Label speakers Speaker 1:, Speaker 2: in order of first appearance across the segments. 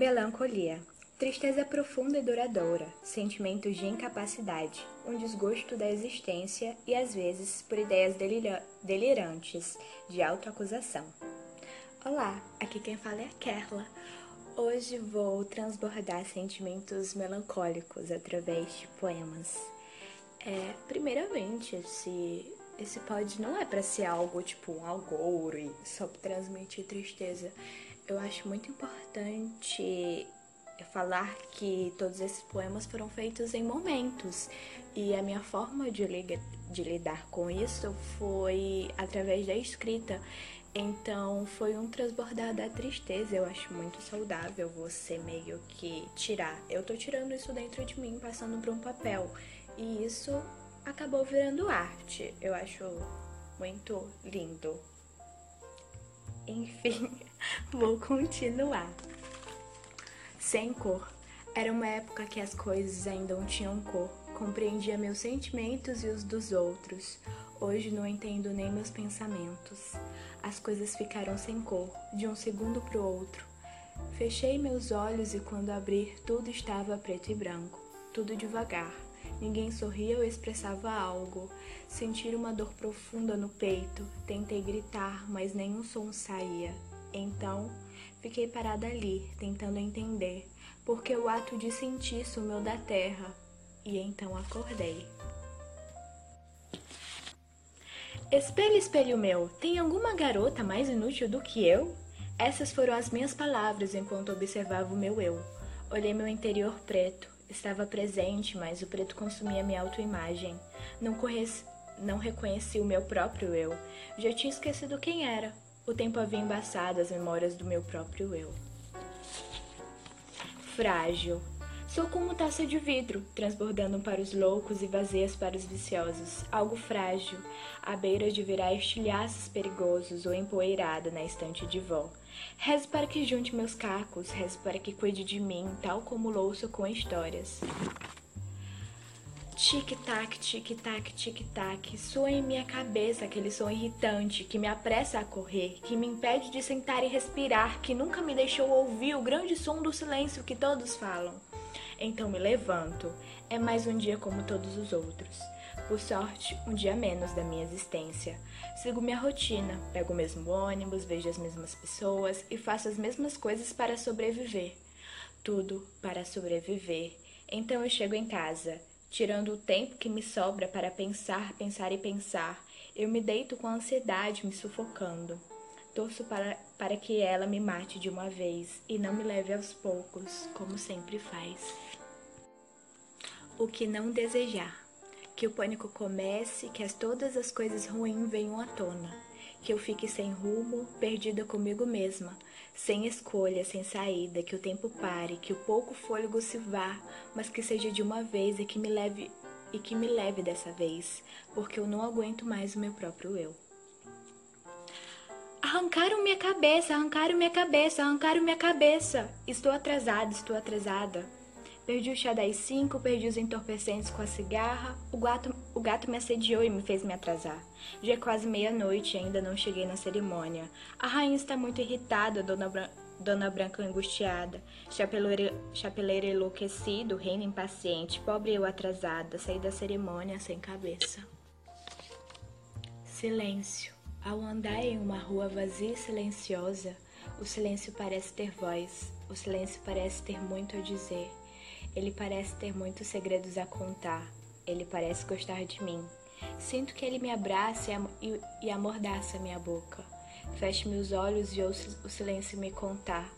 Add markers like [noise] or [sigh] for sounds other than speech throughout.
Speaker 1: Melancolia. Tristeza profunda e duradoura, sentimentos de incapacidade, um desgosto da existência e às vezes por ideias delira delirantes de autoacusação. Olá, aqui quem fala é a Kerla. Hoje vou transbordar sentimentos melancólicos através de poemas. É, primeiramente, esse, esse pod não é para ser algo tipo um algouro e só transmitir tristeza. Eu acho muito importante falar que todos esses poemas foram feitos em momentos e a minha forma de, de lidar com isso foi através da escrita. Então foi um transbordar da tristeza. Eu acho muito saudável você meio que tirar. Eu tô tirando isso dentro de mim, passando para um papel. E isso acabou virando arte. Eu acho muito lindo. Enfim, [laughs] vou continuar. Sem cor. Era uma época que as coisas ainda não tinham cor. Compreendia meus sentimentos e os dos outros. Hoje não entendo nem meus pensamentos. As coisas ficaram sem cor, de um segundo para o outro. Fechei meus olhos e quando abri, tudo estava preto e branco, tudo devagar. Ninguém sorria ou expressava algo. Senti uma dor profunda no peito. Tentei gritar, mas nenhum som saía. Então, fiquei parada ali, tentando entender, porque o ato de sentir sumiu da terra. E então acordei. Espelho, espelho meu, tem alguma garota mais inútil do que eu? Essas foram as minhas palavras enquanto observava o meu eu. Olhei meu interior preto. Estava presente, mas o preto consumia minha autoimagem. Não, corresse, não reconheci o meu próprio eu. Já tinha esquecido quem era. O tempo havia embaçado as memórias do meu próprio eu. Frágil. Sou como taça de vidro, transbordando para os loucos e vazias para os viciosos. Algo frágil, à beira de virar estilhaços perigosos ou empoeirada na estante de vó. Rezo para que junte meus cacos, rezo para que cuide de mim, tal como louço com histórias. Tic-tac, tic-tac, tic-tac, soa em minha cabeça aquele som irritante que me apressa a correr, que me impede de sentar e respirar, que nunca me deixou ouvir o grande som do silêncio que todos falam. Então me levanto. É mais um dia como todos os outros. Por sorte, um dia menos da minha existência. Sigo minha rotina, pego o mesmo ônibus, vejo as mesmas pessoas e faço as mesmas coisas para sobreviver. Tudo para sobreviver. Então eu chego em casa, tirando o tempo que me sobra para pensar, pensar e pensar. Eu me deito com a ansiedade me sufocando. Torço para, para que ela me mate de uma vez e não me leve aos poucos, como sempre faz. O que não desejar. Que o pânico comece, que as, todas as coisas ruins venham à tona. Que eu fique sem rumo, perdida comigo mesma, sem escolha, sem saída, que o tempo pare, que o pouco fôlego se vá, mas que seja de uma vez e que me leve e que me leve dessa vez, porque eu não aguento mais o meu próprio eu. Arrancaram minha cabeça, arrancaram minha cabeça, arrancaram minha cabeça. Estou atrasada, estou atrasada. Perdi o chá das cinco, perdi os entorpecentes com a cigarra. O gato, o gato me assediou e me fez me atrasar. Já é quase meia-noite e ainda não cheguei na cerimônia. A rainha está muito irritada, Dona, Bran Dona Branca angustiada. Chapeleiro, chapeleiro enlouquecido, reina impaciente. Pobre eu atrasada, saí da cerimônia sem cabeça. Silêncio. Ao andar em uma rua vazia e silenciosa, o silêncio parece ter voz, o silêncio parece ter muito a dizer. Ele parece ter muitos segredos a contar, ele parece gostar de mim. Sinto que ele me abraça e, amordaça minha boca. Fecho meus olhos e ouço o silêncio me contar.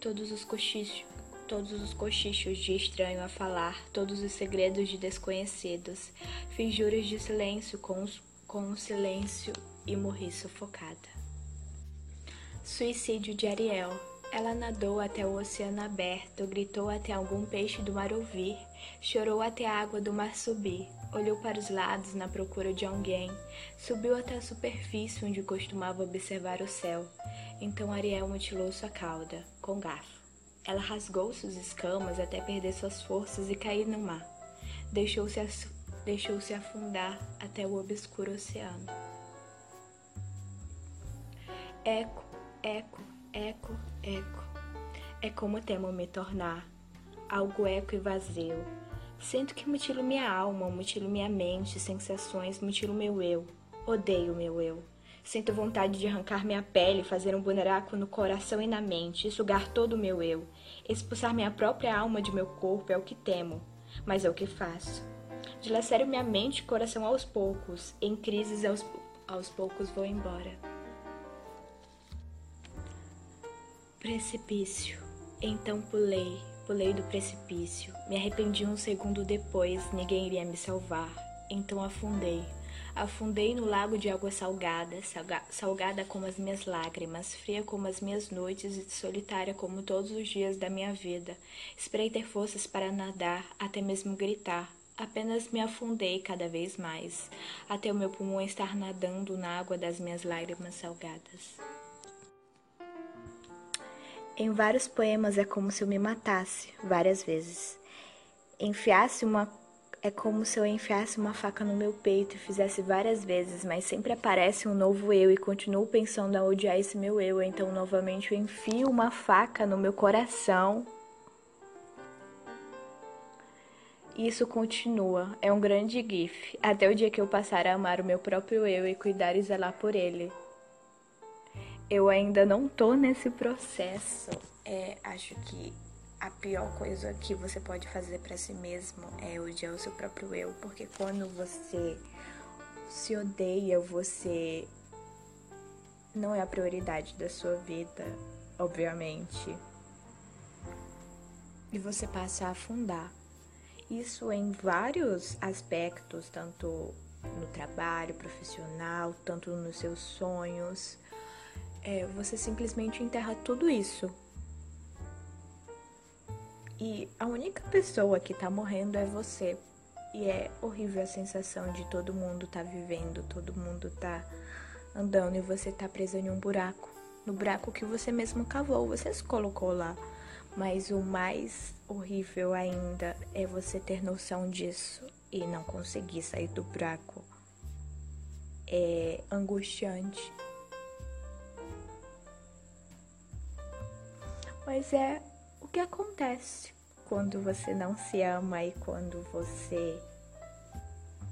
Speaker 1: Todos os cochichos, todos os cochichos de estranho a falar, todos os segredos de desconhecidos. Fiz juros de silêncio com, os, com o silêncio e morri sufocada. Suicídio de Ariel. Ela nadou até o oceano aberto, gritou até algum peixe do mar ouvir, chorou até a água do mar subir, olhou para os lados na procura de alguém, subiu até a superfície onde costumava observar o céu. Então Ariel mutilou sua cauda, com garfo. Ela rasgou suas escamas até perder suas forças e cair no mar. Deixou-se deixou afundar até o obscuro oceano. Eco, eco, eco, eco. é como temo me tornar algo eco e vazio. Sinto que mutilo minha alma, mutilo minha mente, sensações, mutilo meu eu. Odeio meu eu. Sinto vontade de arrancar minha pele, fazer um buraco no coração e na mente, sugar todo o meu eu. Expulsar minha própria alma de meu corpo é o que temo, mas é o que faço. Dilacero minha mente e coração aos poucos, em crises aos, aos poucos vou embora. Precipício. Então pulei, pulei do precipício. Me arrependi um segundo depois, ninguém iria me salvar. Então afundei. Afundei no lago de água salgada, salga salgada como as minhas lágrimas, fria como as minhas noites e solitária como todos os dias da minha vida. Esperei ter forças para nadar, até mesmo gritar. Apenas me afundei cada vez mais, até o meu pulmão estar nadando na água das minhas lágrimas salgadas. Em vários poemas é como se eu me matasse várias vezes. Enfiasse uma é como se eu enfiasse uma faca no meu peito e fizesse várias vezes, mas sempre aparece um novo eu e continuo pensando a odiar esse meu eu, então novamente eu enfio uma faca no meu coração. E isso continua, é um grande gif, até o dia que eu passar a amar o meu próprio eu e cuidar e zelar por ele eu ainda não tô nesse processo. É, acho que a pior coisa que você pode fazer para si mesmo é odiar o seu próprio eu, porque quando você se odeia, você não é a prioridade da sua vida, obviamente. E você passa a afundar. Isso em vários aspectos, tanto no trabalho profissional, tanto nos seus sonhos é, você simplesmente enterra tudo isso. E a única pessoa que tá morrendo é você. E é horrível a sensação de todo mundo tá vivendo, todo mundo tá andando e você tá preso em um buraco. No buraco que você mesmo cavou, você se colocou lá. Mas o mais horrível ainda é você ter noção disso e não conseguir sair do buraco. É angustiante. Mas é o que acontece quando você não se ama e quando você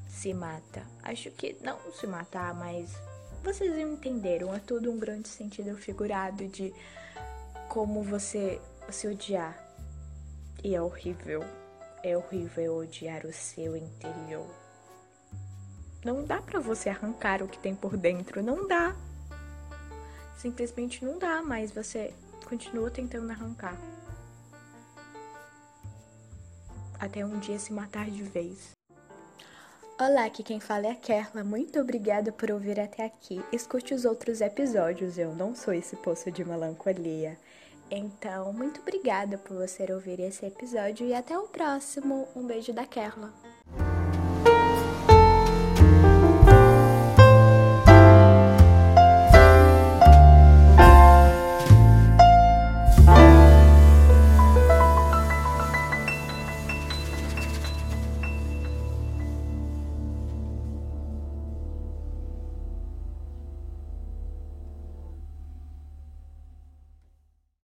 Speaker 1: se mata. Acho que não se matar, mas vocês entenderam. É tudo um grande sentido figurado de como você se odiar. E é horrível. É horrível odiar o seu interior. Não dá para você arrancar o que tem por dentro, não dá. Simplesmente não dá, mas você continua tentando arrancar. Até um dia se matar de vez. Olá, aqui quem fala é a Kerla. Muito obrigada por ouvir até aqui. Escute os outros episódios, eu não sou esse poço de melancolia. Então, muito obrigada por você ouvir esse episódio e até o próximo. Um beijo da Kerla.